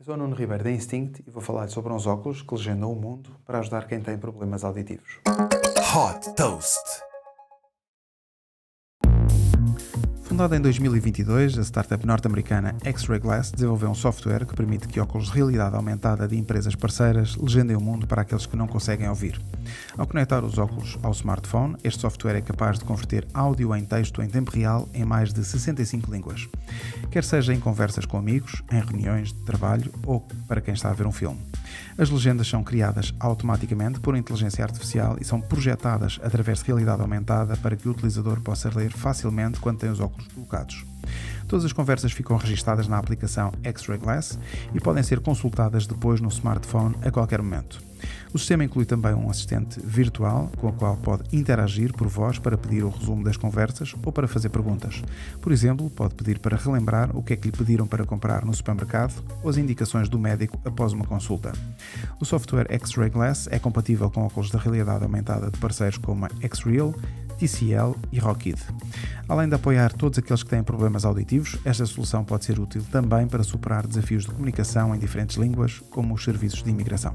Eu sou o Nuno Ribeiro da Instinct e vou falar sobre uns óculos que legendam o mundo para ajudar quem tem problemas auditivos. Hot Toast. Fundada em 2022, a startup norte-americana X-Ray Glass desenvolveu um software que permite que óculos de realidade aumentada de empresas parceiras legendem o mundo para aqueles que não conseguem ouvir. Ao conectar os óculos ao smartphone, este software é capaz de converter áudio em texto em tempo real em mais de 65 línguas. Quer seja em conversas com amigos, em reuniões de trabalho ou para quem está a ver um filme. As legendas são criadas automaticamente por inteligência artificial e são projetadas através de realidade aumentada para que o utilizador possa ler facilmente quando tem os óculos colocados. Todas as conversas ficam registadas na aplicação X-Ray Glass e podem ser consultadas depois no smartphone a qualquer momento. O sistema inclui também um assistente virtual com o qual pode interagir por voz para pedir o resumo das conversas ou para fazer perguntas. Por exemplo, pode pedir para relembrar o que é que lhe pediram para comprar no supermercado ou as indicações do médico após uma consulta. O software X-Ray Glass é compatível com óculos de realidade aumentada de parceiros como a X-Real, TCL e Rockid. Além de apoiar todos aqueles que têm problemas auditivos, esta solução pode ser útil também para superar desafios de comunicação em diferentes línguas, como os serviços de imigração.